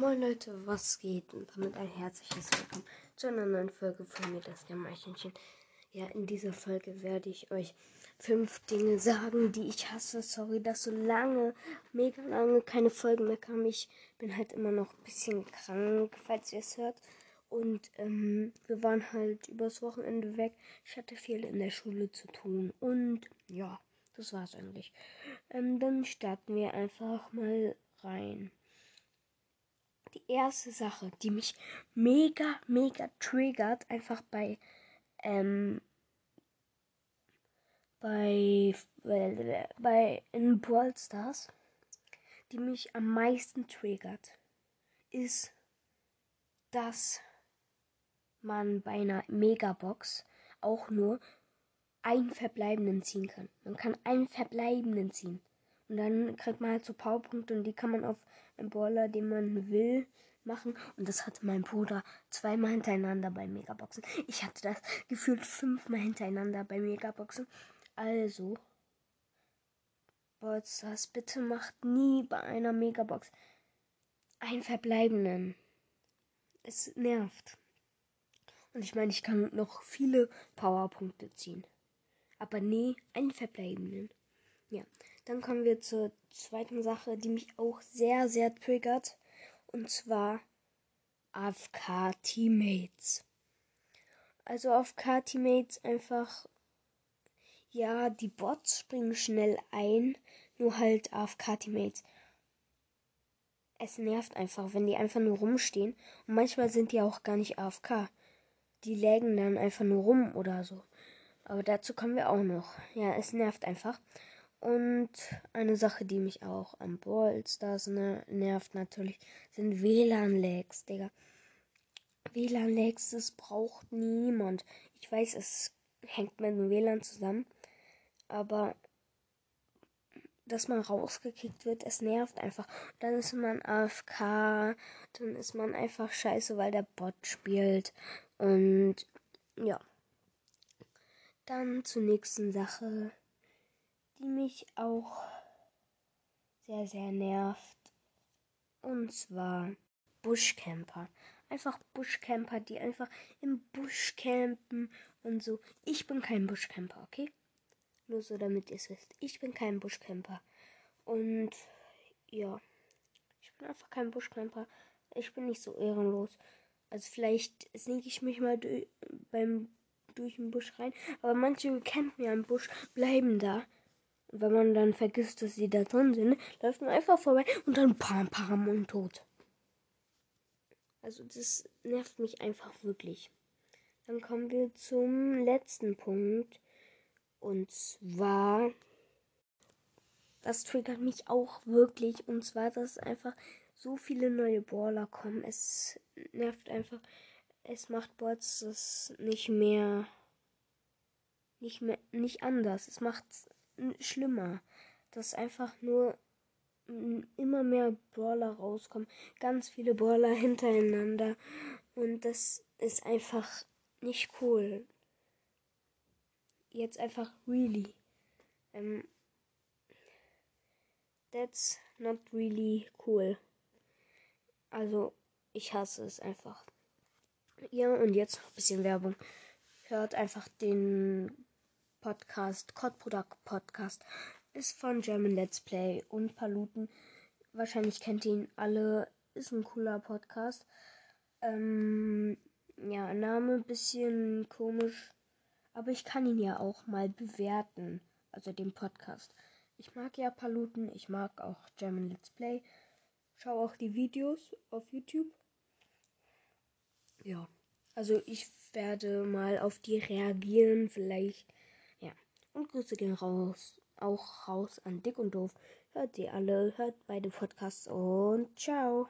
Moin Leute, was geht? Und damit ein herzliches Willkommen zu einer neuen Folge von mir, das Märchenchen. Ja, in dieser Folge werde ich euch fünf Dinge sagen, die ich hasse. Sorry, dass so lange, mega lange keine Folgen mehr kamen. Ich bin halt immer noch ein bisschen krank, falls ihr es hört. Und ähm, wir waren halt übers Wochenende weg. Ich hatte viel in der Schule zu tun. Und ja, das war's eigentlich. Ähm, dann starten wir einfach mal rein die erste Sache, die mich mega, mega triggert, einfach bei, ähm, bei, bei, bei in Brawl Stars, die mich am meisten triggert, ist, dass man bei einer Megabox auch nur einen Verbleibenden ziehen kann. Man kann einen Verbleibenden ziehen. Und dann kriegt man halt so Powerpunkte und die kann man auf einen Brawler, den man will, machen. Und das hatte mein Bruder zweimal hintereinander bei Megaboxen. Ich hatte das gefühlt fünfmal hintereinander bei Megaboxen. Also, Bolsters, bitte macht nie bei einer Megabox einen verbleibenden. Es nervt. Und ich meine, ich kann noch viele Powerpunkte ziehen. Aber nie einen verbleibenden. Ja, dann kommen wir zur zweiten Sache, die mich auch sehr, sehr triggert. Und zwar AFK Teammates. Also AFK Teammates einfach, ja, die Bots springen schnell ein, nur halt AFK Teammates. Es nervt einfach, wenn die einfach nur rumstehen. Und manchmal sind die auch gar nicht AFK. Die lägen dann einfach nur rum oder so. Aber dazu kommen wir auch noch. Ja, es nervt einfach. Und eine Sache, die mich auch am Brawl Stars ne, nervt natürlich, sind WLAN-Lags, Digga. WLAN-Lags, das braucht niemand. Ich weiß, es hängt mit dem WLAN zusammen, aber dass man rausgekickt wird, es nervt einfach. Dann ist man AFK, dann ist man einfach scheiße, weil der Bot spielt. Und ja. Dann zur nächsten Sache die mich auch sehr, sehr nervt. Und zwar Buschcamper. Einfach Buschcamper, die einfach im Busch campen und so. Ich bin kein Buschcamper, okay? Nur so, damit ihr es wisst. Ich bin kein Buschcamper. Und ja, ich bin einfach kein Buschcamper. Ich bin nicht so ehrenlos. Also vielleicht sneak ich mich mal durch, beim durch den Busch rein. Aber manche campen ja im Busch, bleiben da. Wenn man dann vergisst, dass sie da drin sind, läuft man einfach vorbei und dann pam, pam und tot. Also das nervt mich einfach wirklich. Dann kommen wir zum letzten Punkt. Und zwar, das triggert mich auch wirklich. Und zwar, dass einfach so viele neue Brawler kommen. Es nervt einfach. Es macht Bots das nicht mehr, nicht mehr, nicht anders. Es macht schlimmer, dass einfach nur immer mehr Brawler rauskommen, ganz viele Brawler hintereinander und das ist einfach nicht cool. Jetzt einfach really. Ähm, that's not really cool. Also, ich hasse es einfach. Ja, und jetzt noch ein bisschen Werbung. Hört einfach den Podcast, Codproduct Podcast, ist von German Let's Play und Paluten. Wahrscheinlich kennt ihr ihn alle. Ist ein cooler Podcast. Ähm, ja, Name bisschen komisch. Aber ich kann ihn ja auch mal bewerten. Also den Podcast. Ich mag ja Paluten. Ich mag auch German Let's Play. Schau auch die Videos auf YouTube. Ja. Also ich werde mal auf die reagieren. Vielleicht und Grüße gehen raus, auch raus an Dick und Doof. Hört sie alle, hört beide Podcasts und ciao.